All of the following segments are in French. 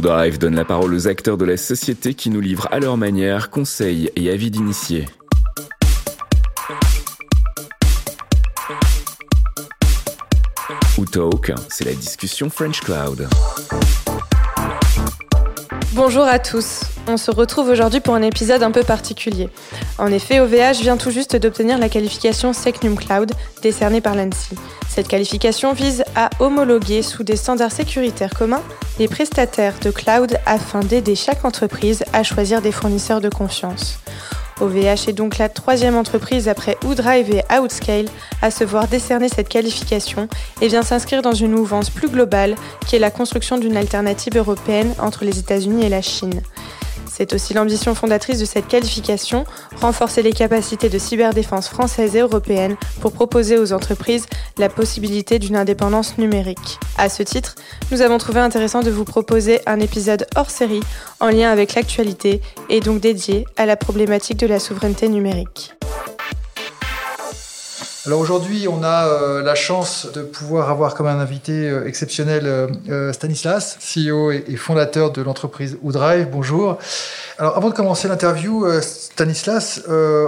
Drive donne la parole aux acteurs de la société qui nous livrent à leur manière conseils et avis d'initiés. Ou Talk, c'est la discussion French Cloud. Bonjour à tous. On se retrouve aujourd'hui pour un épisode un peu particulier. En effet, OVH vient tout juste d'obtenir la qualification Secnum Cloud décernée par l'ANSI. Cette qualification vise à homologuer sous des standards sécuritaires communs les prestataires de cloud afin d'aider chaque entreprise à choisir des fournisseurs de confiance. OVH est donc la troisième entreprise après OuDrive et Outscale à se voir décerner cette qualification et vient s'inscrire dans une mouvance plus globale qui est la construction d'une alternative européenne entre les États-Unis et la Chine. C'est aussi l'ambition fondatrice de cette qualification, renforcer les capacités de cyberdéfense française et européenne pour proposer aux entreprises la possibilité d'une indépendance numérique. À ce titre, nous avons trouvé intéressant de vous proposer un épisode hors série en lien avec l'actualité et donc dédié à la problématique de la souveraineté numérique. Alors aujourd'hui, on a euh, la chance de pouvoir avoir comme un invité euh, exceptionnel euh, Stanislas, CEO et, fondateur de l'entreprise Oudrive. Bonjour. Alors avant de commencer l'interview, Stanislas,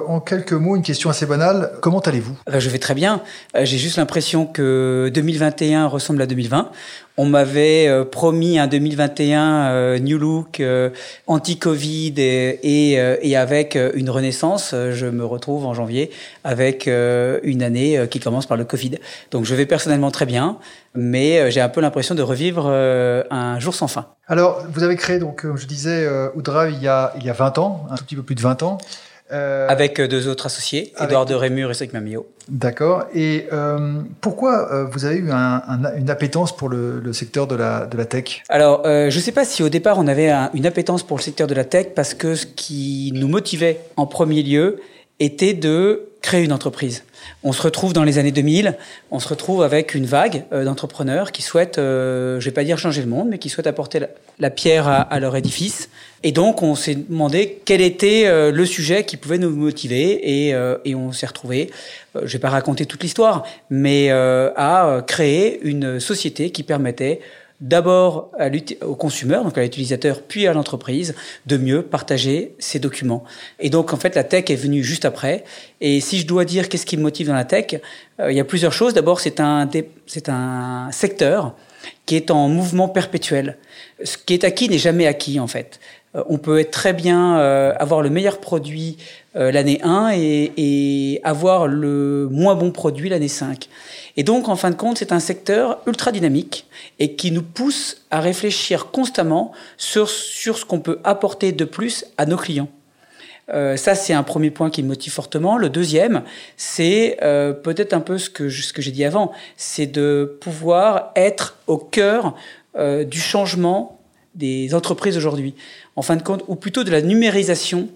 en quelques mots, une question assez banale. Comment allez-vous? Je vais très bien. J'ai juste l'impression que 2021 ressemble à 2020. On m'avait euh, promis un 2021 euh, New Look, euh, anti-Covid et, et, avec une renaissance. Je me retrouve en janvier avec une année qui commence par le Covid. Donc je vais personnellement très bien, mais j'ai un peu l'impression de revivre un jour sans fin. Alors, vous avez créé, donc, comme je disais, Oudra il y, a, il y a 20 ans, un tout petit peu plus de 20 ans. Euh, avec euh, deux autres associés, Edouard de Rémur et Cédric Mamio. D'accord. Et euh, pourquoi vous avez eu une appétence pour le, secteur de la, de la tech? Alors, je ne sais pas si au départ on avait une appétence pour le secteur de la tech parce que ce qui nous motivait en premier lieu était de créer une entreprise. On se retrouve dans les années 2000, on se retrouve avec une vague d'entrepreneurs qui souhaitent, je je vais pas dire changer le monde, mais qui souhaitent apporter la, pierre à, leur édifice et donc, on s'est demandé quel était euh, le sujet qui pouvait nous motiver et, euh, on s'est retrouvé, euh, je vais pas raconter toute l'histoire, mais à créer une société qui permettait d'abord au consommateur, donc à l'utilisateur, puis à l'entreprise, de mieux partager ses documents. Et donc, en fait, la tech est venue juste après. Et si je dois dire qu'est-ce qui me motive dans la tech, il y a plusieurs choses. D'abord, c'est un, c'est un secteur qui est en mouvement perpétuel. Ce qui est acquis n'est jamais acquis, en fait. Euh, on peut être très bien euh, avoir le meilleur produit euh, l'année 1 et, et, avoir le moins bon produit l'année 5. Et donc, en fin de compte, c'est un secteur ultra dynamique et qui nous pousse à réfléchir constamment sur, sur ce qu'on peut apporter de plus à nos clients. Euh, ça, c'est un premier point qui me motive fortement. Le deuxième, c'est euh, peut-être un peu ce que, ce que j'ai dit avant, c'est de pouvoir être au cœur euh, du changement des entreprises aujourd'hui, en fin de compte, ou plutôt de la numérisation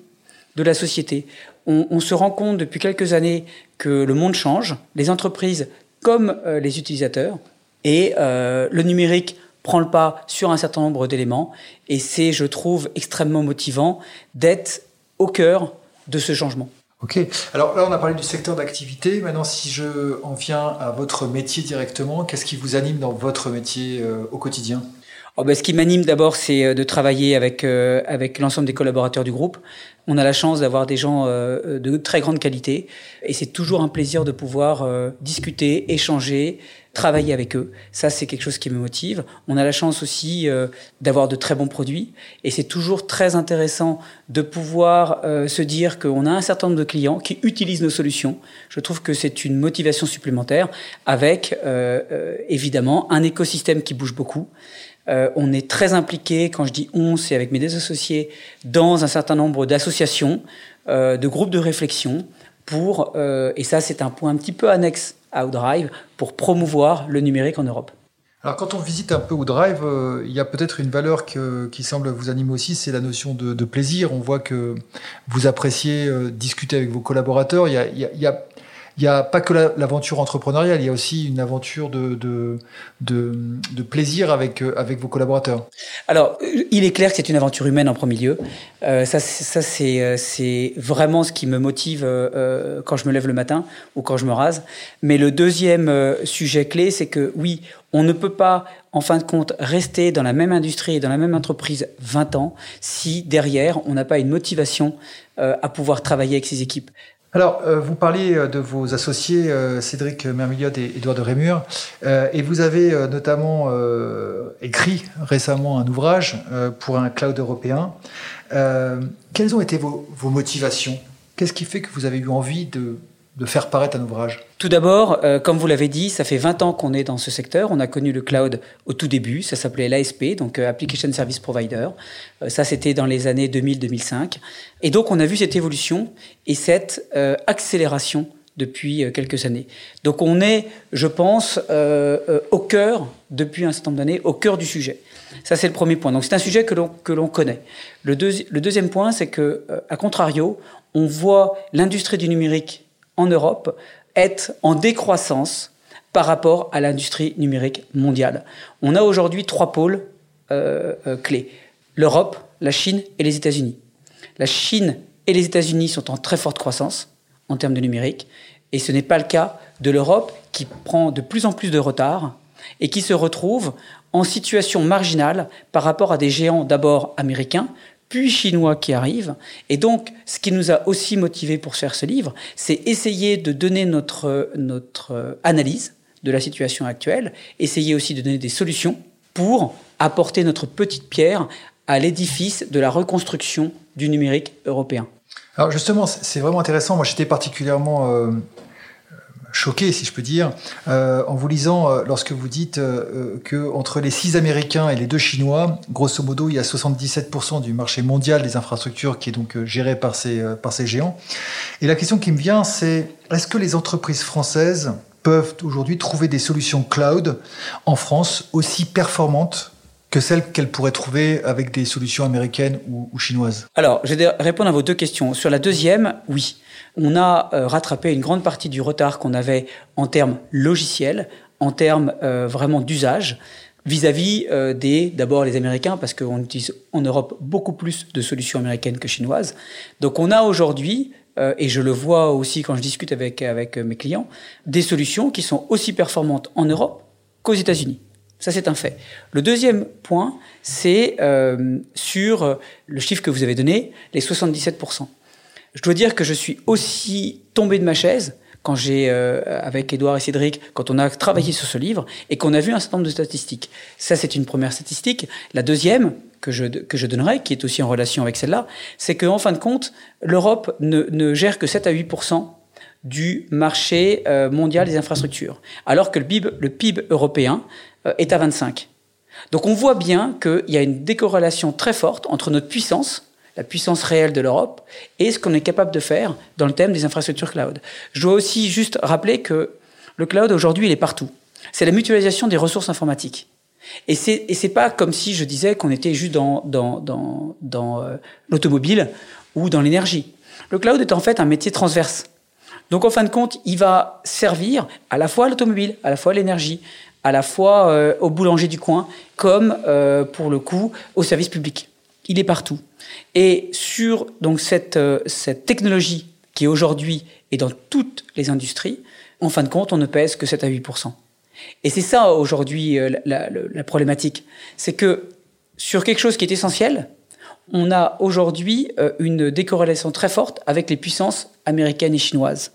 de la société. On, se rend compte depuis quelques années que le monde change, les entreprises comme euh, les utilisateurs, et euh, le numérique prend le pas sur un certain nombre d'éléments, et c'est, je trouve, extrêmement motivant d'être au cœur de ce changement. Ok. Alors là, on a parlé du secteur d'activité. Maintenant, si je en viens à votre métier directement, qu'est-ce qui vous anime dans votre métier euh, au quotidien? Oh ben, ce qui m'anime d'abord, c'est euh, de travailler avec euh, avec l'ensemble des collaborateurs du groupe. On a la chance d'avoir des gens euh, de très grande qualité et c'est toujours un plaisir de pouvoir discuter, échanger, travailler avec eux. Ça, c'est quelque chose qui me motive. On a la chance aussi d'avoir de très bons produits et c'est toujours très intéressant de pouvoir se dire qu'on a un certain nombre de clients qui utilisent nos solutions. Je trouve que c'est une motivation supplémentaire avec évidemment un écosystème qui bouge beaucoup. Euh, on est très impliqué, quand je dis on, c'est avec mes deux associés, dans un certain nombre d'associations, euh, de groupes de réflexion, pour, euh, et ça c'est un point un petit peu annexe à Outdrive, pour promouvoir le numérique en Europe. Alors quand on visite un peu Outdrive, il y a peut-être une valeur qui semble vous animer aussi, c'est la notion de, plaisir. On voit que vous appréciez discuter avec vos collaborateurs. N'y a pas que l'aventure entrepreneuriale, il y a aussi une aventure de, de, de, plaisir avec, euh, avec vos collaborateurs. Alors, il est clair que c'est une aventure humaine en premier lieu. Euh, ça, ça c'est, c'est vraiment ce qui me motive quand je me lève le matin ou quand je me rase. Mais le deuxième sujet clé, c'est que oui, on ne peut pas, en fin de compte, rester dans la même industrie et dans la même entreprise 20 ans si derrière, on n'a pas une motivation à pouvoir travailler avec ses équipes. Alors, euh, vous parliez euh, de vos associés euh, Cédric Mermilliod et Édouard de Rémur, et vous avez notamment écrit récemment un ouvrage pour un cloud européen. quelles ont été vos motivations? Qu'est-ce qui fait que vous avez eu envie de de faire paraître un ouvrage Tout d'abord, euh, comme vous l'avez dit, ça fait 20 ans qu'on est dans ce secteur. On a connu le cloud au tout début, ça s'appelait l'ASP, donc euh, Application Service Provider. Euh, ça, c'était dans les années 2000-2005. Et donc, on a vu cette évolution et cette accélération depuis quelques années. Donc, on est, je pense, au cœur, depuis un certain nombre d'années, au cœur du sujet. Ça, c'est le premier point. Donc, c'est un sujet que l'on, connaît. Le, le deuxième point, c'est que, à contrario, on voit l'industrie du numérique en Europe est en décroissance par rapport à l'industrie numérique mondiale. On a aujourd'hui trois pôles euh, euh, clés. L'Europe, la Chine et les États-Unis. La Chine et les États-Unis sont en très forte croissance en termes de numérique, et ce n'est pas le cas de l'Europe qui prend de plus en plus de retard et qui se retrouve en situation marginale par rapport à des géants d'abord américains, puis chinois qui arrivent. Et donc, ce qui nous a aussi motivés pour faire ce livre, c'est essayer de donner notre, notre analyse de la situation actuelle, essayer aussi de donner des solutions pour apporter notre petite pierre à l'édifice de la reconstruction du numérique européen. Alors justement, c'est vraiment intéressant. Moi, j'étais particulièrement euh, choqué, si je peux dire, euh, en vous lisant euh, lorsque vous dites euh, que entre les six Américains et les deux Chinois, grosso modo, il y a 77% du marché mondial des infrastructures qui est donc géré par ces, par ces géants. Et la question qui me vient, c'est est-ce que les entreprises françaises peuvent aujourd'hui trouver des solutions cloud en France aussi performantes que celles qu'elles pourraient trouver avec des solutions américaines ou, chinoises Alors, je vais répondre à vos deux questions. Sur la deuxième, oui on a euh, rattrapé une grande partie du retard qu'on avait en termes logiciels, en termes euh, vraiment d'usage vis-à-vis euh, des d'abord les Américains parce qu'on utilise en Europe beaucoup plus de solutions américaines que chinoises. Donc on a aujourd'hui et je le vois aussi quand je discute avec avec mes clients des solutions qui sont aussi performantes en Europe qu'aux États-Unis. Ça, c'est un fait. Le deuxième point, c'est sur le chiffre que vous avez donné, les 77%. Je dois dire que je suis aussi tombé de ma chaise quand j'ai, euh, avec Édouard et Cédric, quand on a travaillé sur ce livre et qu'on a vu un certain nombre de statistiques. Ça, c'est une première statistique. La deuxième, que je, que je donnerai, qui est aussi en relation avec celle-là, c'est qu'en fin de compte, l'Europe ne, gère que 7 à 8% du marché euh, mondial des infrastructures, alors que le PIB, le PIB européen euh, est à 25. Donc on voit bien qu'il y a une décorrélation très forte entre notre puissance la puissance réelle de l'Europe et ce qu'on est capable de faire dans le thème des infrastructures cloud. Je dois aussi juste rappeler que le cloud aujourd'hui, il est partout. C'est la mutualisation des ressources informatiques. Et c'est et c'est pas comme si je disais qu'on était juste dans dans dans, dans euh, l'automobile ou dans l'énergie. Le cloud est en fait un métier transverse. Donc en fin de compte, il va servir à la fois l'automobile, à la fois l'énergie, à la fois euh, au boulanger du coin, comme euh, pour le coup au service public. Il est partout. Et sur donc cette, euh, cette technologie qui aujourd'hui est dans toutes les industries, en fin de compte, on ne pèse que 7 à 8 Et c'est ça aujourd'hui la, problématique. C'est que sur quelque chose qui est essentiel, on a aujourd'hui une décorrélation très forte avec les puissances américaines et chinoises.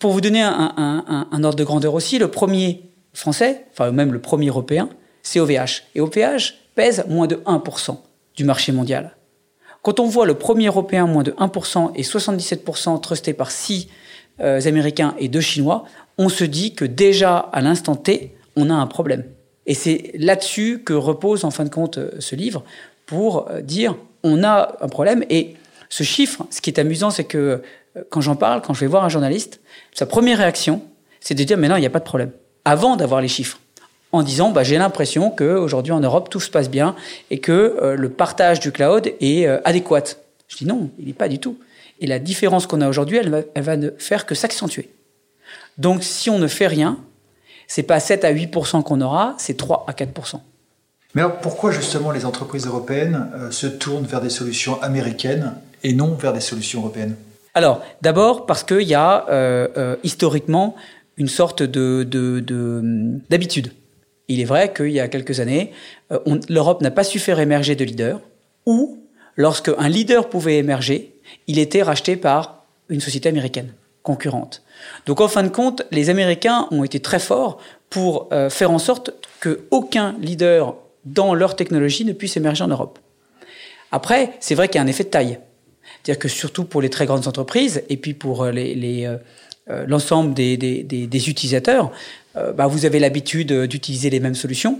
Pour vous donner un ordre de grandeur aussi, le premier français, enfin même le premier européen, c'est OVH. Et OVH pèse moins de 1% du marché mondial. Quand on voit le premier européen moins de 1% et 77% trusté par 6 euh, Américains et 2 Chinois, on se dit que déjà à l'instant T, on a un problème. Et c'est là-dessus que repose en fin de compte euh, ce livre pour euh, dire on a un problème. Et ce chiffre, ce qui est amusant, c'est que quand j'en parle, quand je vais voir un journaliste, sa première réaction, c'est de dire mais non, il n'y a pas de problème. Avant d'avoir les chiffres en disant bah, j'ai l'impression qu'aujourd'hui en Europe tout se passe bien et que euh, le partage du cloud est euh, adéquat. Je dis non, il n'est pas du tout. Et la différence qu'on a aujourd'hui, elle va, elle va ne faire que s'accentuer. Donc si on ne fait rien, c'est pas 7 à 8% qu'on aura, c'est 3 à 4%. Mais alors pourquoi justement les entreprises européennes euh, se tournent vers des solutions américaines et non vers des solutions européennes? Alors d'abord parce qu'il y a historiquement une sorte de, d'habitude. Il est vrai qu'il y a quelques années, l'Europe n'a pas su faire émerger de leaders, ou lorsque un leader pouvait émerger, il était racheté par une société américaine concurrente. Donc en fin de compte, les Américains ont été très forts pour euh, faire en sorte qu'aucun leader dans leur technologie ne puisse émerger en Europe. Après, c'est vrai qu'il y a un effet de taille. C'est-à-dire que surtout pour les très grandes entreprises et puis pour les, euh, euh, l'ensemble des, des, des, utilisateurs, euh, bah, vous avez l'habitude d'utiliser les mêmes solutions.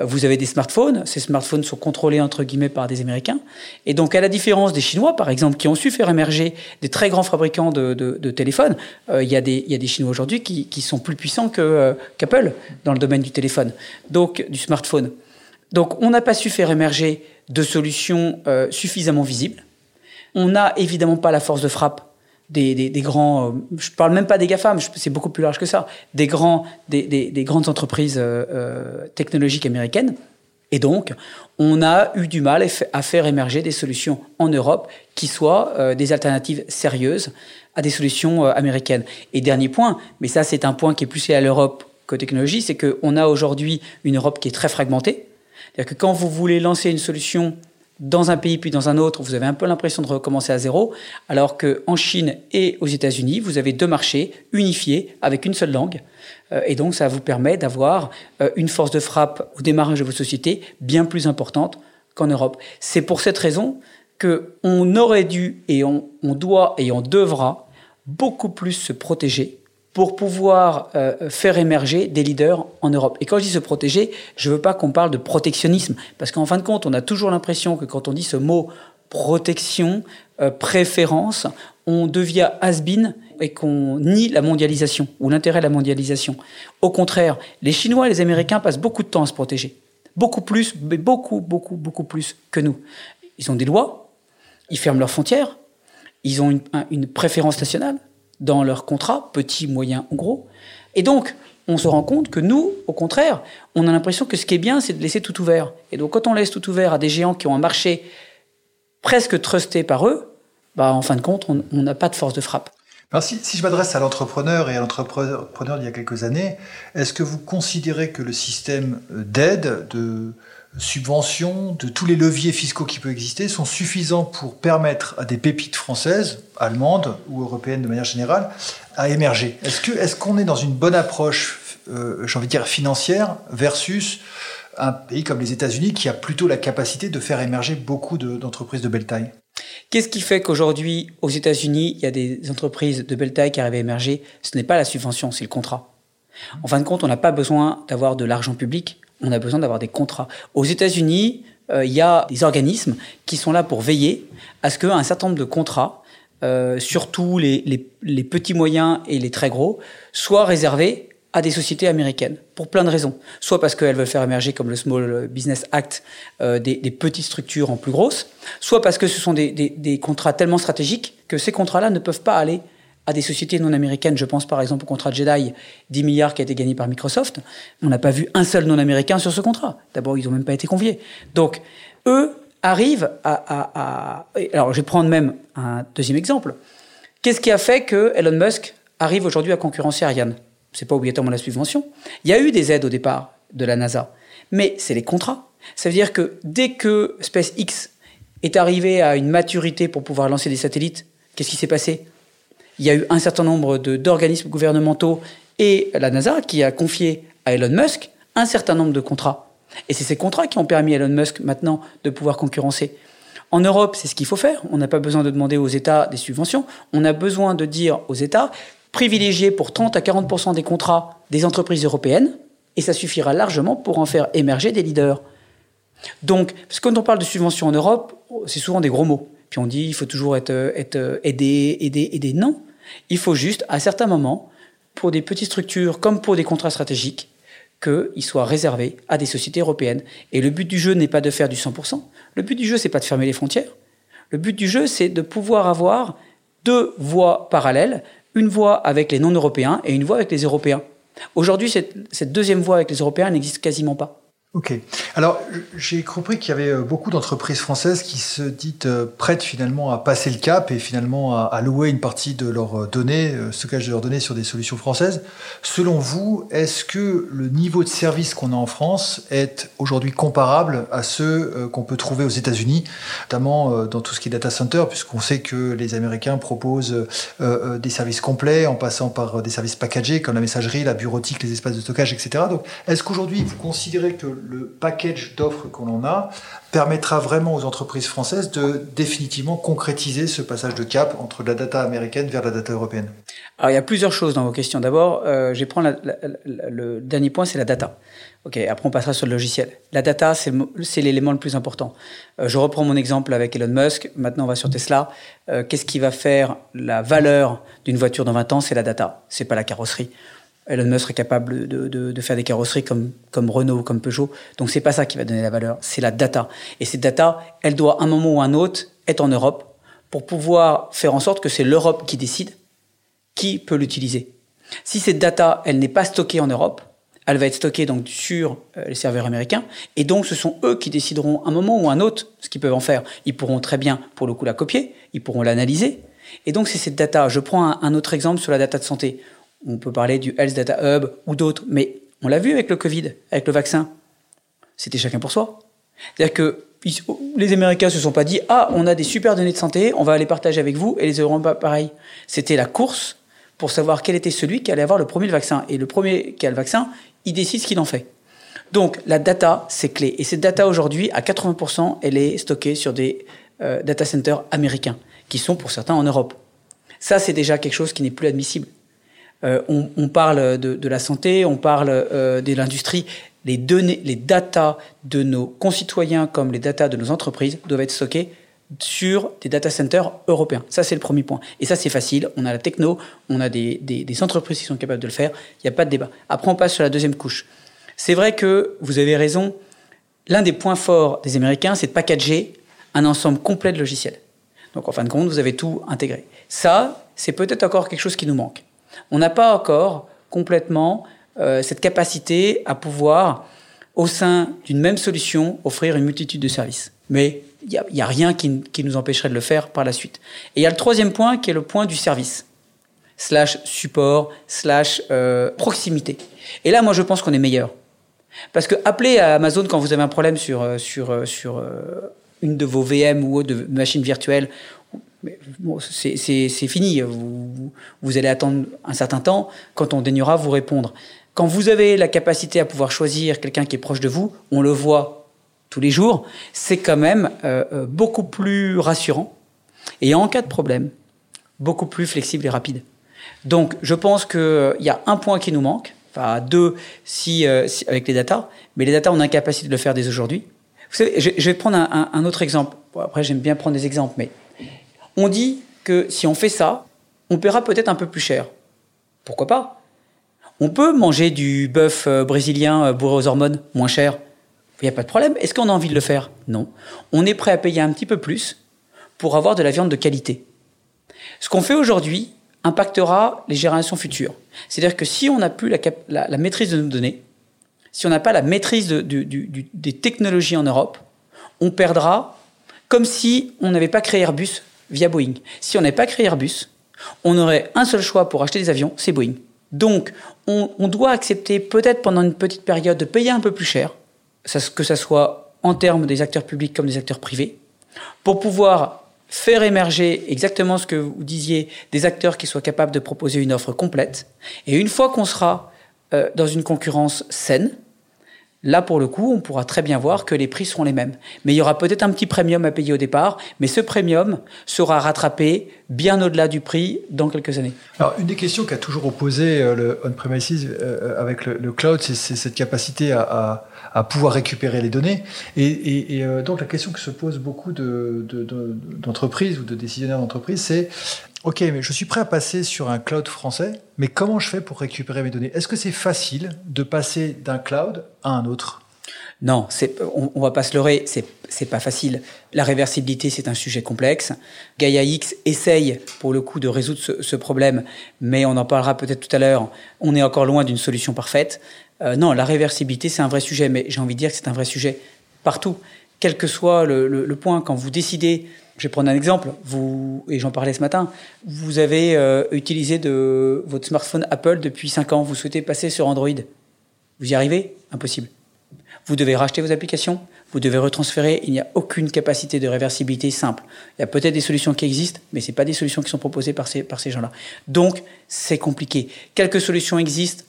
Euh, vous avez des smartphones. Ces smartphones sont contrôlés entre guillemets par des Américains. Et donc, à la différence des Chinois, par exemple, qui ont su faire émerger des très grands fabricants de, de, de téléphones, il y, a des, y a des Chinois aujourd'hui qui, qui sont plus puissants qu'Apple dans le domaine du téléphone, donc du smartphone. Donc, on n'a pas su faire émerger de solutions suffisamment visibles. On n'a évidemment pas la force de frappe des, grands, euh, je parle même pas des GAFAM, c'est beaucoup plus large que ça, des, grands, des grandes entreprises euh, euh, technologiques américaines. Et donc, on a eu du mal à faire émerger des solutions en Europe qui soient des alternatives sérieuses à des solutions américaines. Et dernier point, mais ça c'est un point qui est plus lié à l'Europe qu'aux technologies, c'est qu'on a aujourd'hui une Europe qui est très fragmentée. C'est-à-dire que quand vous voulez lancer une solution dans un pays puis dans un autre, vous avez un peu l'impression de recommencer à zéro, alors qu'en Chine et aux États-Unis, vous avez deux marchés unifiés avec une seule langue. Euh, et donc, ça vous permet d'avoir euh, une force de frappe au démarrage de vos sociétés bien plus importante qu'en Europe. C'est pour cette raison qu'on aurait dû et on, on doit et on devra beaucoup plus se protéger pour pouvoir euh, faire émerger des leaders en Europe. Et quand je dis se protéger, je ne veux pas qu'on parle de protectionnisme, parce qu'en fin de compte, on a toujours l'impression que quand on dit ce mot protection, euh, préférence, on devient has-been et qu'on nie la mondialisation ou l'intérêt de la mondialisation. Au contraire, les Chinois et les Américains passent beaucoup de temps à se protéger. Beaucoup plus, mais beaucoup, beaucoup, beaucoup plus que nous. Ils ont des lois, ils ferment leurs frontières, ils ont une, une préférence nationale, dans leur contrat, petit, moyen ou gros. Et donc, on se rend compte que nous, au contraire, on a l'impression que ce qui est bien, c'est de laisser tout ouvert. Et donc, quand on laisse tout ouvert à des géants qui ont un marché presque trusté par eux, bah, en fin de compte, on n'a pas de force de frappe. Alors si, si, je m'adresse à l'entrepreneur et à l'entrepreneur d'il y a quelques années, est-ce que vous considérez que le système d'aide, de subventions, de tous les leviers fiscaux qui peuvent exister, sont suffisants pour permettre à des pépites françaises, allemandes ou européennes de manière générale, à émerger. Est-ce que est-ce qu'on est dans une bonne approche, euh, j'ai envie de dire financière, versus un pays comme les États-Unis qui a plutôt la capacité de faire émerger beaucoup d'entreprises de, belle taille? Qu'est-ce qui fait qu'aujourd'hui, aux États-Unis, il y a des entreprises de belle taille qui arrivent à émerger? Ce n'est pas la subvention, c'est le contrat. En fin de compte, on n'a pas besoin d'avoir de l'argent public on a besoin d'avoir des contrats. Aux États-Unis, euh, il y a des organismes qui sont là pour veiller à ce qu'un certain nombre de contrats, euh, surtout les, petits moyens et les très gros, soient réservés à des sociétés américaines, pour plein de raisons. Soit parce qu'elles veulent faire émerger, comme le Small Business Act, euh, des, petites structures en plus grosses, soit parce que ce sont des contrats tellement stratégiques que ces contrats-là ne peuvent pas aller à des sociétés non américaines. Je pense par exemple au contrat de Jedi, 10 milliards qui a été gagné par Microsoft. On n'a pas vu un seul non américain sur ce contrat. D'abord, ils n'ont même pas été conviés. Donc, eux arrivent à, Alors, je vais prendre même un deuxième exemple. Qu'est-ce qui a fait que Elon Musk arrive aujourd'hui à concurrencer Ariane? C'est pas obligatoirement la subvention. Il y a eu des aides au départ de la NASA, mais c'est les contrats. Ça veut dire que dès que SpaceX est arrivé à une maturité pour pouvoir lancer des satellites, qu'est-ce qui s'est passé? Il y a eu un certain nombre d'organismes gouvernementaux et la NASA qui a confié à Elon Musk un certain nombre de contrats. Et c'est ces contrats qui ont permis à Elon Musk maintenant de pouvoir concurrencer. En Europe, c'est ce qu'il faut faire. On n'a pas besoin de demander aux États des subventions. On a besoin de dire aux États, privilégier pour 30 à 40% des contrats des entreprises européennes, et ça suffira largement pour en faire émerger des leaders. Donc, quand on parle de subventions en Europe, c'est souvent des gros mots. Puis on dit il faut toujours être, être aidé, aidé, aidé. Non, il faut juste, à certains moments, pour des petites structures comme pour des contrats stratégiques, qu'ils soient réservés à des sociétés européennes. Et le but du jeu n'est pas de faire du 100%. Le but du jeu, c'est pas de fermer les frontières. Le but du jeu, c'est de pouvoir avoir deux voies parallèles, une voie avec les non-européens et une voie avec les Européens. Aujourd'hui, cette deuxième voie avec les Européens n'existe quasiment pas. Ok. Alors, j'ai compris qu'il y avait euh, beaucoup d'entreprises françaises qui se disent euh, prêtes finalement à passer le cap et finalement à, louer une partie de leurs euh, données, stockage de leurs données sur des solutions françaises. Selon vous, est-ce que le niveau de service qu'on a en France est aujourd'hui comparable à ceux qu'on peut trouver aux États-Unis, notamment dans tout ce qui est data center, puisqu'on sait que les Américains proposent des services complets en passant par des services packagés comme la messagerie, la bureautique, les espaces de stockage, etc. Donc, est-ce qu'aujourd'hui vous considérez que le package d'offres qu'on en a permettra vraiment aux entreprises françaises de définitivement concrétiser ce passage de cap entre la data américaine vers la data européenne Alors il y a plusieurs choses dans vos questions. D'abord, euh, je vais prendre le dernier point, c'est la data. Ok, après on passera sur le logiciel. La data, c'est l'élément le plus important. Euh, je reprends mon exemple avec Elon Musk. Maintenant, on va sur Tesla. Euh, qu'est-ce qui va faire la valeur d'une voiture dans 20 ans? C'est la data. C'est pas la carrosserie. Elon Musk serait capable de, faire des carrosseries comme, comme Renault comme Peugeot. Donc c'est pas ça qui va donner la valeur, c'est la data. Et cette data, elle doit à un moment ou à un autre être en Europe pour pouvoir faire en sorte que c'est l'Europe qui décide qui peut l'utiliser. Si cette data, elle n'est pas stockée en Europe, elle va être stockée donc sur euh, les serveurs américains, et donc ce sont eux qui décideront un moment ou un autre ce qu'ils peuvent en faire. Ils pourront très bien, pour le coup, la copier, ils pourront l'analyser, et donc c'est cette data. Je prends un, autre exemple sur la data de santé. On peut parler du Health Data Hub ou d'autres, mais on l'a vu avec le Covid, avec le vaccin. C'était chacun pour soi. C'est-à-dire que les Américains se sont pas dit ah on a des super données de santé, on va les partager avec vous et les Européens pareil. C'était la course pour savoir quel était celui qui allait avoir le premier vaccin et le premier qui a le vaccin, il décide ce qu'il en fait. Donc la data c'est clé et cette data aujourd'hui à 80% elle est stockée sur des euh, data centers américains qui sont pour certains en Europe. Ça c'est déjà quelque chose qui n'est plus admissible. Euh, on, parle de, la santé, on parle euh, de l'industrie. Les données, les datas de nos concitoyens comme les datas de nos entreprises doivent être stockées sur des data centers européens. Ça, c'est le premier point. Et ça, c'est facile. On a la techno, on a des, entreprises qui sont capables de le faire. Il n'y a pas de débat. Après, on passe sur la deuxième couche. C'est vrai que vous avez raison. L'un des points forts des Américains, c'est de packager un ensemble complet de logiciels. Donc, en fin de compte, vous avez tout intégré. Ça, c'est peut-être encore quelque chose qui nous manque. On n'a pas encore complètement euh, cette capacité à pouvoir, au sein d'une même solution, offrir une multitude de services. Mais il n'y a, rien qui, nous empêcherait de le faire par la suite. Et il y a le troisième point qui est le point du service, slash support, slash euh, proximité. Et là, moi, je pense qu'on est meilleur. Parce que appeler à Amazon quand vous avez un problème sur, euh, sur, sur une de vos VM ou de machines virtuelles c'est fini. Vous, allez attendre un certain temps quand on daignera vous répondre. Quand vous avez la capacité à pouvoir choisir quelqu'un qui est proche de vous, on le voit tous les jours, c'est quand même euh, euh, beaucoup plus rassurant. Et en cas de problème, beaucoup plus flexible et rapide. Donc, je pense qu'il euh, y a un point qui nous manque, enfin deux si, avec les datas, mais les datas, on a capacité de le faire dès aujourd'hui. Je, vais prendre un autre exemple. après, j'aime bien prendre des exemples, mais on dit que si on fait ça, on paiera peut-être un peu plus cher. Pourquoi pas? On peut manger du bœuf euh, brésilien euh, bourré aux hormones moins cher. Il n'y a pas de problème. Est-ce qu'on a envie de le faire? Non. On est prêt à payer un petit peu plus pour avoir de la viande de qualité. Ce qu'on fait aujourd'hui impactera les générations futures. C'est-à-dire que si on n'a plus la, maîtrise de nos données, si on n'a pas la maîtrise des technologies en Europe, on perdra comme si on n'avait pas créé Airbus via Boeing. Si on n'avait pas créé Airbus, on aurait un seul choix pour acheter des avions, c'est Boeing. Donc, on, doit accepter peut-être pendant une petite période de payer un peu plus cher, que ce soit en termes des acteurs publics comme des acteurs privés, pour pouvoir faire émerger exactement ce que vous disiez, des acteurs qui soient capables de proposer une offre complète. Et une fois qu'on sera euh, dans une concurrence saine, Là, pour le coup, on pourra très bien voir que les prix seront les mêmes. Mais il y aura peut-être un petit premium à payer au départ, mais ce premium sera rattrapé bien au-delà du prix dans quelques années. Alors, une des questions qu'a toujours opposé euh, le on-premises euh, avec le, cloud, c'est cette capacité à, pouvoir récupérer les données. Et, euh, donc, la question que se pose beaucoup d'entreprises ou de décisionnaires d'entreprises, c'est Ok, mais je suis prêt à passer sur un cloud français, mais comment je fais pour récupérer mes données? Est-ce que c'est facile de passer d'un cloud à un autre? Non, on, on va pas se leurrer, c'est c'est pas facile. La réversibilité, c'est un sujet complexe. Gaia X essaye, pour le coup, de résoudre ce, problème, mais on en parlera peut-être tout à l'heure. On est encore loin d'une solution parfaite. Euh, non, la réversibilité, c'est un vrai sujet, mais j'ai envie de dire que c'est un vrai sujet partout. Quel que soit le, point, quand vous décidez, je vais prendre un exemple, vous, et j'en parlais ce matin, vous avez euh, utilisé votre smartphone Apple depuis 5 ans, vous souhaitez passer sur Android. Vous y arrivez? Impossible. Vous devez racheter vos applications, vous devez retransférer, il n'y a aucune capacité de réversibilité simple. Il y a peut-être des solutions qui existent, mais ce pas des solutions qui sont proposées par ces, par ces gens-là. Donc, c'est compliqué. Quelques solutions existent,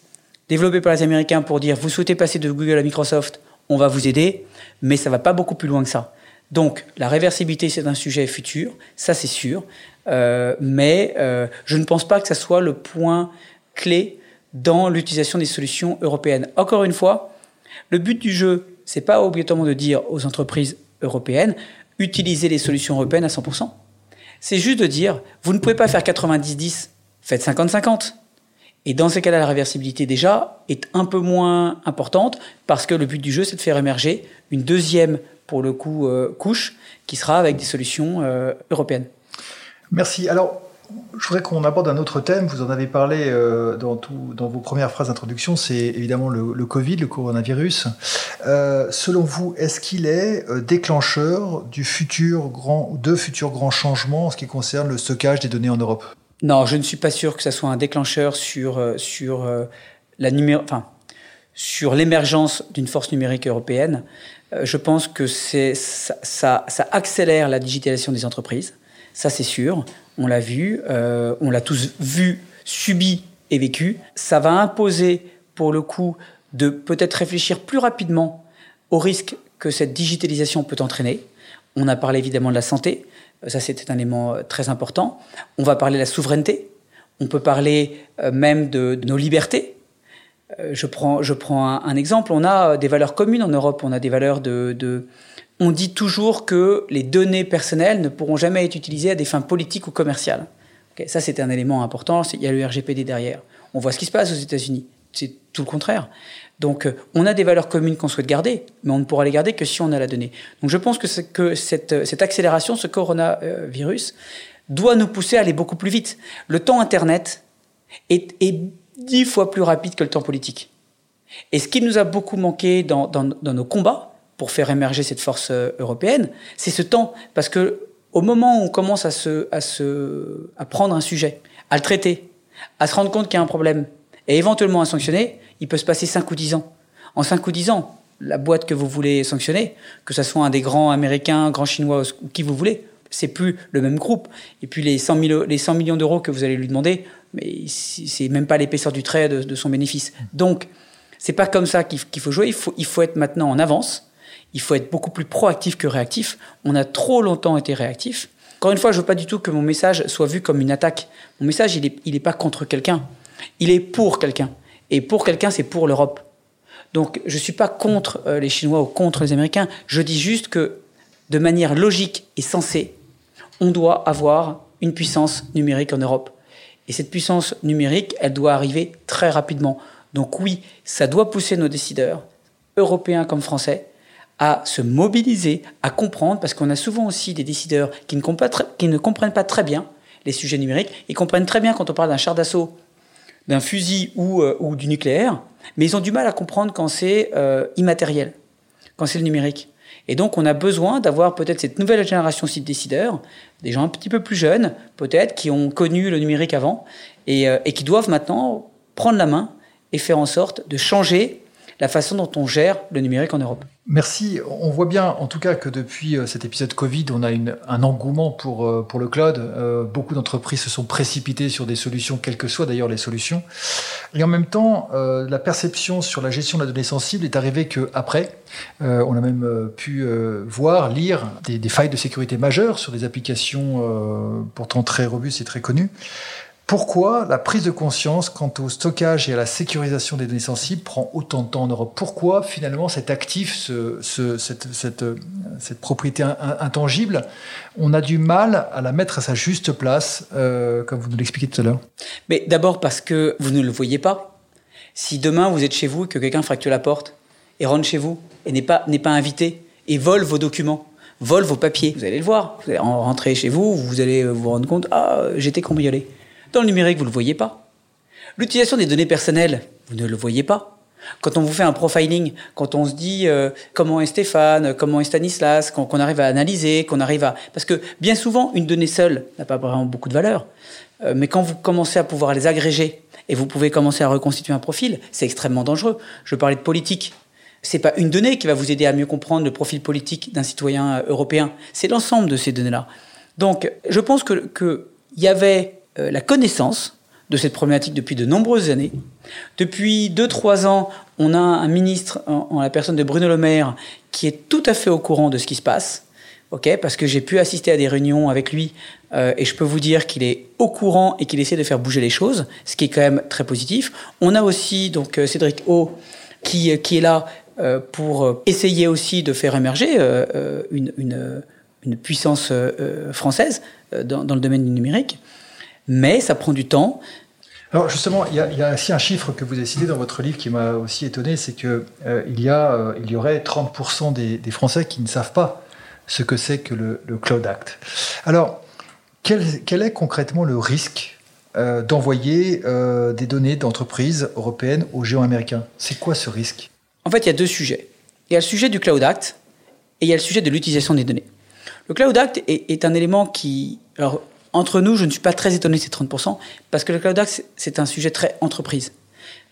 développées par les Américains pour dire, vous souhaitez passer de Google à Microsoft, on va vous aider, mais ça va pas beaucoup plus loin que ça. Donc, la réversibilité, c'est un sujet futur, ça c'est sûr, euh, mais euh, je ne pense pas que ça soit le point clé dans l'utilisation des solutions européennes. Encore une fois, le but du jeu, c'est pas obligatoirement de dire aux entreprises européennes utilisez les solutions européennes à 100%. C'est juste de dire vous ne pouvez pas faire 90-10, faites 50-50. Et dans ces cas-là, la réversibilité déjà est un peu moins importante parce que le but du jeu, c'est de faire émerger une deuxième, pour le coup, euh, couche qui sera avec des solutions euh, européennes. Merci. Alors, je voudrais qu'on aborde un autre thème. Vous en avez parlé euh, dans, dans vos premières phrases d'introduction. C'est évidemment le, Covid, le coronavirus. Euh, selon vous, est-ce qu'il est déclencheur du futur grand de futurs grands changements en ce qui concerne le stockage des données en Europe? Non, je ne suis pas sûr que ça soit un déclencheur sur sur la enfin sur l'émergence d'une force numérique européenne. je pense que c'est ça, ça accélère la digitalisation des entreprises. Ça, c'est sûr on l'a vu, euh, on l'a tous vu, subi et vécu. Ça va imposer, pour le coup, de peut-être réfléchir plus rapidement aux risques que cette digitalisation peut entraîner. On a parlé évidemment de la santé, ça c'était un élément euh, très important. On va parler de la souveraineté, on peut parler euh, même de, nos libertés. Je prends, je prends un, exemple, on a des valeurs communes en Europe, on a des valeurs de, on dit toujours que les données personnelles ne pourront jamais être utilisées à des fins politiques ou commerciales. ça, c'est un élément important. Il y a le RGPD derrière. On voit ce qui se passe aux États-Unis. C'est tout le contraire. Donc, euh, on a des valeurs communes qu'on souhaite garder, mais on ne pourra les garder que si on a la donnée. Donc, je pense que, cette, cette, accélération, ce coronavirus, doit nous pousser à aller beaucoup plus vite. Le temps Internet est, dix fois plus rapide que le temps politique. Et ce qui nous a beaucoup manqué dans nos combats, pour faire émerger cette force euh, européenne, c'est ce temps. Parce que au moment où on commence à, se, à, se, à prendre un sujet, à le traiter, à se rendre compte qu'il y a un problème, et éventuellement à sanctionner, il peut se passer 5 ou 10 ans. En 5 ou 10 ans, la boîte que vous voulez sanctionner, que ce soit un des grands américains, grands chinois ou qui vous voulez, c'est plus le même groupe. Et puis les 100, les 100 millions d'euros que vous allez lui demander, mais c'est même pas l'épaisseur du trait de, son bénéfice. Donc, c'est pas comme ça qu'il faut jouer. Il faut, être maintenant en avance il faut être beaucoup plus proactif que réactif. On a trop longtemps été réactif. Encore une fois, je veux pas du tout que mon message soit vu comme une attaque. Mon message, il est pas contre quelqu'un. Il est pour quelqu'un. Et pour quelqu'un, c'est pour l'Europe. Donc, je suis pas contre euh, les Chinois ou contre les Américains. Je dis juste que, de manière logique et sensée, on doit avoir une puissance numérique en Europe. Et cette puissance numérique, elle doit arriver très rapidement. Donc oui, ça doit pousser nos décideurs, européens comme français, à se mobiliser, à comprendre, parce qu'on a souvent aussi des décideurs qui ne, comprennent pas très bien les sujets numériques. Ils comprennent très bien quand on parle d'un char d'assaut, d'un fusil ou, euh, du nucléaire, mais ils ont du mal à comprendre quand c'est euh, immatériel, quand c'est le numérique. Et donc, on a besoin d'avoir peut-être cette nouvelle génération de décideurs, des gens un petit peu plus jeunes, peut-être, qui ont connu le numérique avant, et, euh, et qui doivent maintenant prendre la main et faire en sorte de changer la façon dont on gère le numérique en Europe. Merci. On voit bien, en tout cas, que depuis euh, cet épisode Covid, on a une, un engouement pour, euh, pour le cloud. Euh, beaucoup d'entreprises se sont précipitées sur des solutions, quelles que soient d'ailleurs les solutions. Et en même temps, la perception sur la gestion de la donnée sensible est arrivée qu'après. on a même pu voir, lire des, des, failles de sécurité majeures sur des applications pourtant très robustes et très connues. Pourquoi la prise de conscience quant au stockage et à la sécurisation des données sensibles prend autant de temps en Europe? Pourquoi finalement cet actif, cette, propriété intangible, on a du mal à la mettre à sa juste place, euh, comme vous nous l'expliquez tout à l'heure? Mais d'abord parce que vous ne le voyez pas. Si demain vous êtes chez vous et que quelqu'un fracture la porte et rentre chez vous et n'est pas, n'est pas invité et vole vos documents, vole vos papiers, vous allez le voir. Vous allez rentrer chez vous, vous allez vous rendre compte, ah, j'étais cambriolé. Dans le numérique, vous ne le voyez pas. L'utilisation des données personnelles, vous ne le voyez pas. Quand on vous fait un profiling, quand on se dit euh, comment est Stéphane, comment est Stanislas, qu'on arrive à analyser, qu'on arrive à... Parce que bien souvent, une donnée seule n'a pas vraiment beaucoup de valeur. Euh, mais quand vous commencez à pouvoir les agréger et vous pouvez commencer à reconstituer un profil, c'est extrêmement dangereux. Je parlais de politique. C'est pas une donnée qui va vous aider à mieux comprendre le profil politique d'un citoyen euh, européen. C'est l'ensemble de ces données-là. Donc, je pense que qu'il y avait la connaissance de cette problématique depuis de nombreuses années. Depuis 2-3 ans, on a un ministre, en, la personne de Bruno Le Maire, qui est tout à fait au courant de ce qui se passe, ok parce que j'ai pu assister à des réunions avec lui, euh, et je peux vous dire qu'il est au courant et qu'il essaie de faire bouger les choses, ce qui est quand même très positif. On a aussi donc euh, Cédric O, qui, euh, qui est là pour essayer aussi de faire émerger une, une, une, puissance française dans, dans le domaine du numérique mais ça prend du temps. Alors justement, il y, a, il y, a, aussi un chiffre que vous avez cité dans votre livre qui m'a aussi étonné, c'est que euh, il, y a, euh, il y aurait 30% des, des, Français qui ne savent pas ce que c'est que le, le, Cloud Act. Alors, quel, quel, est concrètement le risque euh, d'envoyer des données d'entreprises européennes aux géants américains? C'est quoi ce risque? En fait, il y a deux sujets. Il y a le sujet du Cloud Act et il y a le sujet de l'utilisation des données. Le Cloud Act est, est un élément qui... Alors, entre nous, je ne suis pas très étonné de ces 30%, parce que le Cloud Act, c'est un sujet très entreprise.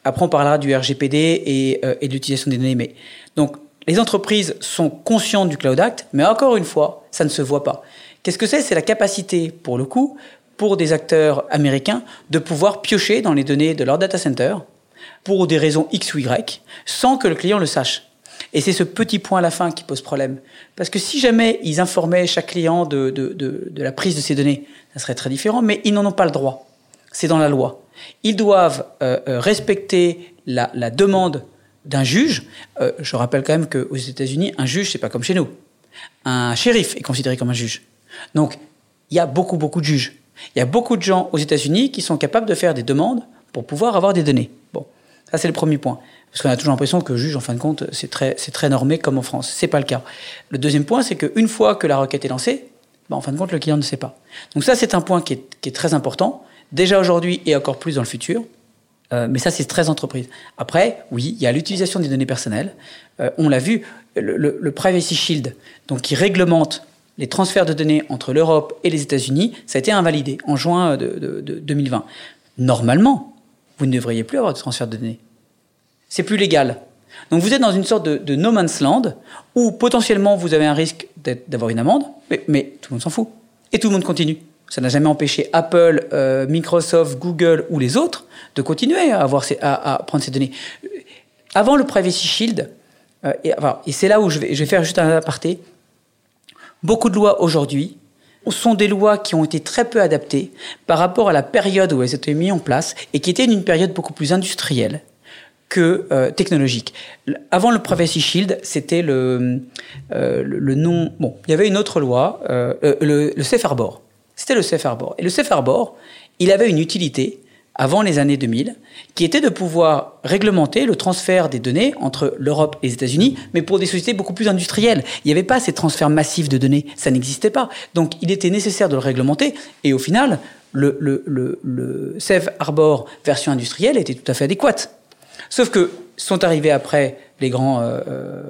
Après, on parlera du RGPD et, euh, de l'utilisation des données. Mais donc, les entreprises sont conscientes du Cloud Act, mais encore une fois, ça ne se voit pas. Qu'est-ce que c'est? C'est la capacité, pour le coup, pour des acteurs américains de pouvoir piocher dans les données de leur data center pour des raisons X ou Y, sans que le client le sache. Et c'est ce petit point à la fin qui pose problème. Parce que si jamais ils informaient chaque client de, de, la prise de ces données, ça serait très différent, mais ils n'en ont pas le droit. C'est dans la loi. Ils doivent euh, euh respecter la, la demande d'un juge. Euh, je rappelle quand même qu'aux États-Unis, un juge, c'est pas comme chez nous. Un shérif est considéré comme un juge. Donc, il y a beaucoup, beaucoup de juges. Il y a beaucoup de gens aux États-Unis qui sont capables de faire des demandes pour pouvoir avoir des données. Ça c'est le premier point. Parce qu'on a toujours l'impression que juge, en fin de compte, c'est très, c'est très normé comme en France. C'est pas le cas. Le deuxième point, c'est qu'une fois que la requête est lancée, ben, en fin de compte, le client ne sait pas. Donc ça, c'est un point qui est, très important, déjà aujourd'hui et encore plus dans le futur. Euh, mais ça, c'est très entreprise. Après, oui, il y a l'utilisation des données personnelles. Euh, on l'a vu, le, Privacy Shield, donc qui réglemente les transferts de données entre l'Europe et les États-Unis, ça a été invalidé en juin de, de, de 2020. Normalement, vous ne devriez plus avoir de transfert de données c'est plus légal. Donc vous êtes dans une sorte de, no man's land où potentiellement vous avez un risque d'avoir une amende, mais, tout le monde s'en fout. Et tout le monde continue. Ça n'a jamais empêché Apple, euh, Microsoft, Google ou les autres de continuer à, avoir ces, à, prendre ces données. Avant le Privacy Shield, euh, et c'est là où je vais, je vais faire juste un aparté, beaucoup de lois aujourd'hui sont des lois qui ont été très peu adaptées par rapport à la période où elles étaient mises en place et qui était une période beaucoup plus industrielle que euh, technologique. Avant le Privacy Shield, c'était le, euh, le, nom. Bon, il y avait une autre loi, euh, euh, le Safe Harbor. C'était le Safe Harbor. Et le Safe Harbor, il avait une utilité avant les années 2000, qui était de pouvoir réglementer le transfert des données entre l'Europe et les États-Unis, mais pour des sociétés beaucoup plus industrielles. Il n'y avait pas ces transferts massifs de données, ça n'existait pas. Donc il était nécessaire de le réglementer, et au final, le, le, le, le Safe Harbor version industrielle était tout à fait adéquate. Sauf que sont arrivés après les grands euh, euh,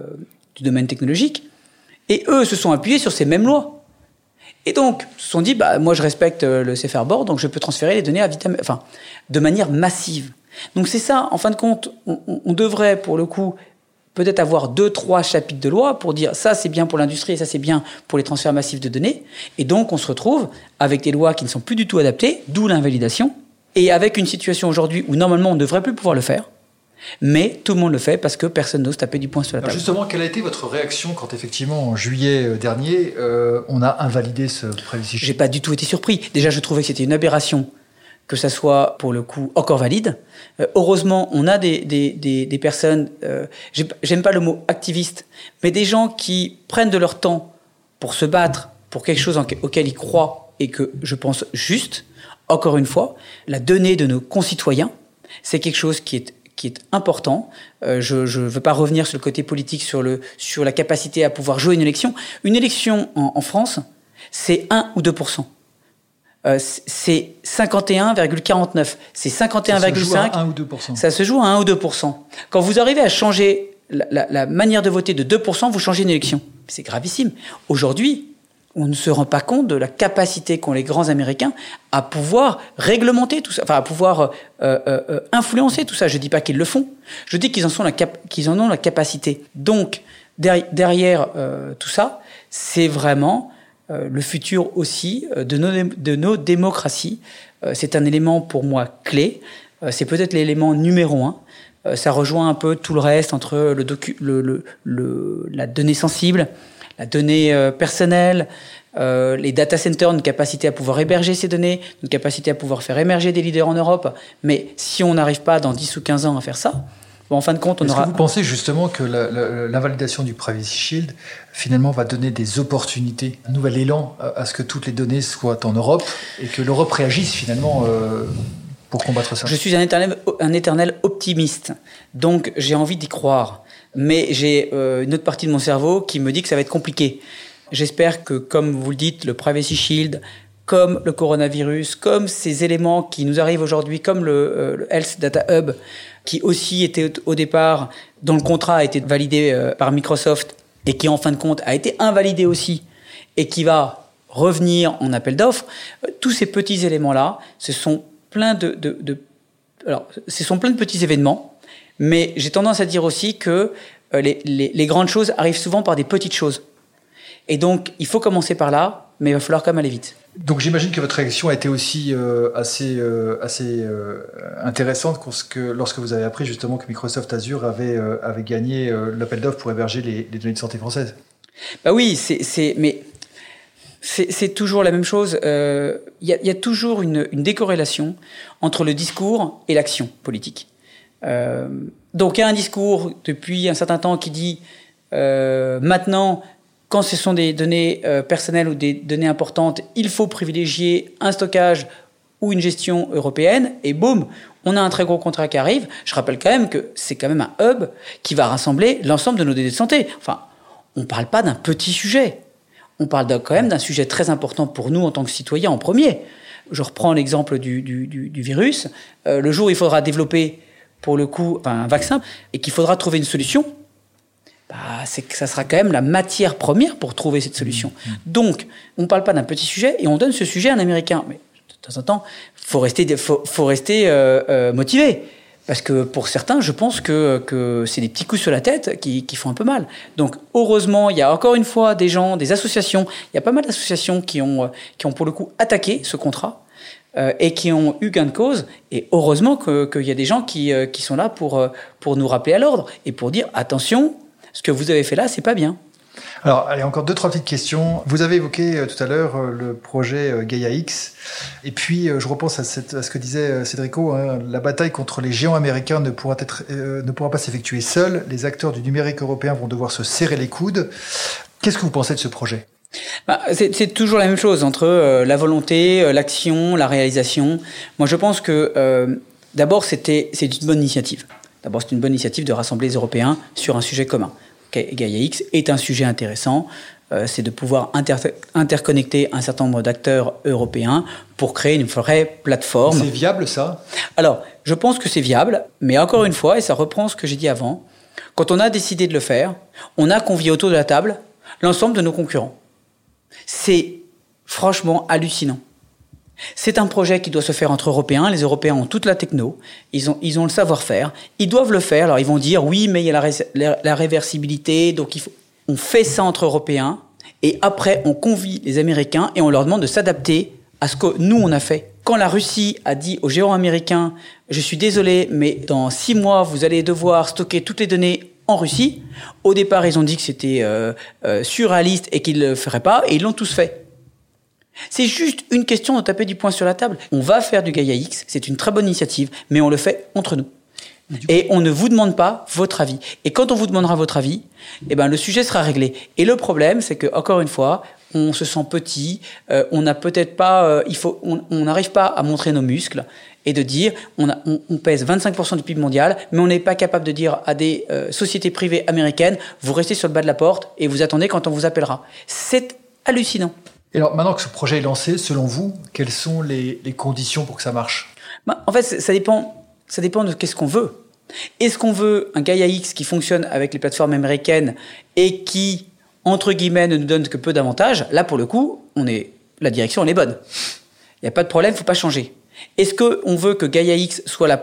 du domaine technologique, et eux se sont appuyés sur ces mêmes lois. Et donc, se sont dit, bah, moi je respecte euh, le CFR Board, donc je peux transférer les données à vitam enfin, de manière massive. Donc c'est ça, en fin de compte, on, on devrait pour le coup peut-être avoir deux, trois chapitres de loi pour dire ça c'est bien pour l'industrie et ça c'est bien pour les transferts massifs de données. Et donc on se retrouve avec des lois qui ne sont plus du tout adaptées, d'où l'invalidation, et avec une situation aujourd'hui où normalement on ne devrait plus pouvoir le faire. Mais tout le monde le fait parce que personne n'ose taper du poing sur la table. Alors justement, quelle a été votre réaction quand effectivement en juillet euh, dernier, euh, on a invalidé ce privacy J'ai pas du tout été surpris. Déjà, je trouvais que c'était une aberration que ça soit pour le coup encore valide. Euh, heureusement, on a des, des, des, des personnes, euh, j'aime pas le mot activiste, mais des gens qui prennent de leur temps pour se battre pour quelque chose en, auquel ils croient et que je pense juste. Encore une fois, la donnée de nos concitoyens, c'est quelque chose qui est qui est important. Euh, je ne veux pas revenir sur le côté politique, sur, le, sur la capacité à pouvoir jouer une élection. Une élection en, en France, c'est 1 ou 2 euh, c'est 51,49. C'est 51,5. 1 ou 2%. Ça se joue à 1 ou 2%. Quand vous arrivez à changer la, la, la manière de voter de 2%, vous changez une élection. C'est gravissime. Aujourd'hui, on ne se rend pas compte de la capacité qu'ont les grands Américains à pouvoir réglementer tout ça, enfin à pouvoir euh, euh, euh influencer tout ça. Je dis pas qu'ils le font, je dis qu'ils en, en ont la capacité. Donc derrière euh, tout ça, c'est vraiment euh, le futur aussi euh, de nos, de nos démocraties. c'est un élément pour moi clé. c'est peut-être l'élément numéro un. ça rejoint un peu tout le reste entre le, docu le, le, le la donnée sensible, la donnée euh, personnelle, euh, les data centers, une capacité à pouvoir héberger ces données, une capacité à pouvoir faire émerger des leaders en Europe. Mais si on n'arrive pas dans 10 ou 15 ans à faire ça, bon, en fin de compte, on Est-ce aura. Que vous pensez justement que l'invalidation du Privacy Shield finalement va donner des opportunités, un nouvel élan à ce que toutes les données soient en Europe et que l'Europe réagisse finalement euh, pour combattre ça? Je suis un éternel, un éternel optimiste, donc j'ai envie d'y croire mais j'ai euh, une autre partie de mon cerveau qui me dit que ça va être compliqué. J'espère que, comme vous le dites, le Privacy Shield, comme le coronavirus, comme ces éléments qui nous arrivent aujourd'hui, comme le, euh, le, Health Data Hub, qui aussi était au départ, dont le contrat a été validé euh, par Microsoft et qui en fin de compte a été invalidé aussi et qui va revenir en appel d'offres, euh, tous ces petits éléments-là, ce sont plein de, de, de alors, ce sont plein de petits événements mais j'ai tendance à dire aussi que euh, les, les, les, grandes choses arrivent souvent par des petites choses. Et donc, il faut commencer par là, mais il va falloir quand même aller vite. Donc j'imagine que votre réaction a été aussi euh, assez, euh, assez euh, intéressante lorsque, lorsque vous avez appris justement que Microsoft Azure avait, avait gagné l'appel d'offres pour héberger les, les, données de santé françaises. Bah oui, c'est, mais c'est toujours la même chose. Il y, a, y, a, toujours une, une décorrélation entre le discours et l'action politique. Euh, donc il y a un discours depuis un certain temps qui dit euh, maintenant, quand ce sont des données euh, personnelles ou des données importantes, il faut privilégier un stockage ou une gestion européenne, et boum, on a un très gros contrat qui arrive. Je rappelle quand même que c'est quand même un hub qui va rassembler l'ensemble de nos données de santé. Enfin, on ne parle pas d'un petit sujet. On parle quand même d'un sujet très important pour nous en tant que citoyens en premier. Je reprends l'exemple du, virus. Le jour où il faudra développer pour le coup un vaccin et qu'il faudra trouver une solution, bah, c'est que ça sera quand même la matière première pour trouver cette solution. Mmh. Donc, on ne parle pas d'un petit sujet et on donne ce sujet à un Américain. Mais de temps en temps, faut rester, faut, faut rester euh, euh, motivé. Parce que pour certains, je pense que, que c'est des petits coups sur la tête qui, qui, font un peu mal. Donc, heureusement, il y a encore une fois des gens, des associations. Il y a pas mal d'associations qui ont, qui ont pour le coup attaqué ce contrat euh, et qui ont eu gain de cause. Et heureusement qu'il y a des gens qui, euh, qui sont là pour, euh, pour nous rappeler à l'ordre et pour dire attention, ce que vous avez fait là, c'est pas bien. Alors, allez, encore deux, trois petites questions. Vous avez évoqué tout à l'heure le projet euh, Gaia X. Et puis, je repense à, ce que disait Cédrico. Hein, la bataille contre les géants américains ne pourra pas s'effectuer seule. Les acteurs du numérique européen vont devoir se serrer les coudes. Qu'est-ce que vous pensez de ce projet? Bah, c'est toujours la même chose entre euh, la volonté, euh, l'action, la réalisation. Moi, je pense que euh, d'abord, c'était c'est une bonne initiative. D'abord, c'est une bonne initiative de rassembler les Européens sur un sujet commun. Gaia X est un sujet intéressant. C'est de pouvoir inter interconnecter un certain nombre d'acteurs européens pour créer une vraie plateforme. C'est viable, ça? Alors, je pense que c'est viable, mais encore une fois, et ça reprend ce que j'ai dit avant, quand on a décidé de le faire, on a convié autour de la table l'ensemble de nos concurrents. C'est franchement hallucinant. C'est un projet qui doit se faire entre Européens. Les Européens ont toute la techno, ils ont, ils ont le savoir-faire, ils doivent le faire. Alors ils vont dire oui, mais il y a la, la, réversibilité, donc on fait ça entre Européens, et après on convie les Américains et on leur demande de s'adapter à ce que nous on a fait. Quand la Russie a dit aux géants américains, je suis désolé, mais dans six mois vous allez devoir stocker toutes les données en Russie. Au départ, ils ont dit que c'était euh, euh, surréaliste et qu'ils ne le feraient pas, et ils l'ont tous fait. C'est juste une question de taper du poing sur la table. On va faire du Gaia X, c'est une très bonne initiative, mais on le fait entre nous. Et on ne vous demande pas votre avis. Et quand on vous demandera votre avis, eh ben, le sujet sera réglé. Et le problème, c'est que, encore une fois, on se sent petit, euh, on n'a peut-être pas, euh, il faut, on n'arrive pas à montrer nos muscles et de dire, on, a, on, pèse 25% du PIB mondial, mais on n'est pas capable de dire à des euh, sociétés privées américaines, vous restez sur le bas de la porte et vous attendez quand on vous appellera. C'est hallucinant. Et alors maintenant que ce projet est lancé, selon vous, quelles sont les, les conditions pour que ça marche? Bah, En fait, ça dépend, ça dépend de qu'est-ce qu'on veut. Est-ce qu'on veut un Gaia X qui fonctionne avec les plateformes américaines et qui, entre guillemets, ne nous donne que peu d'avantages? Là, pour le coup, on est, la direction, elle est bonne. Il n'y a pas de problème, il ne faut pas changer. Est-ce qu'on veut que Gaia X soit le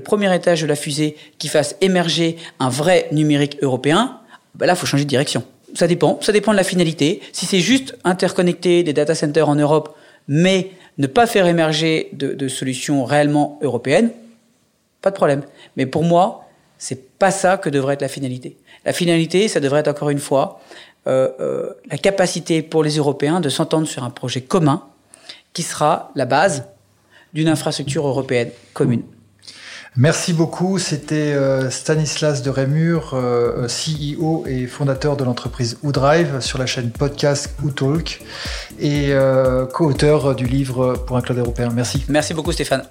premier étage de la fusée qui fasse émerger un vrai numérique européen? Ben Là, il faut changer de direction. Ça dépend, ça dépend de la finalité. Si c'est juste interconnecter des data centers en Europe, mais ne pas faire émerger de, de solutions réellement européennes, pas de problème. Mais pour moi, c'est pas ça que devrait être la finalité. La finalité, ça devrait être encore une fois euh, euh, la capacité pour les Européens de s'entendre sur un projet commun qui sera la base d'une infrastructure européenne commune. Merci beaucoup. C'était euh, Stanislas de Rémur, euh, CEO et fondateur de l'entreprise Oudrive sur la chaîne podcast Outalk et euh, co-auteur du livre pour un cloud européen. Merci. Merci beaucoup Stéphane.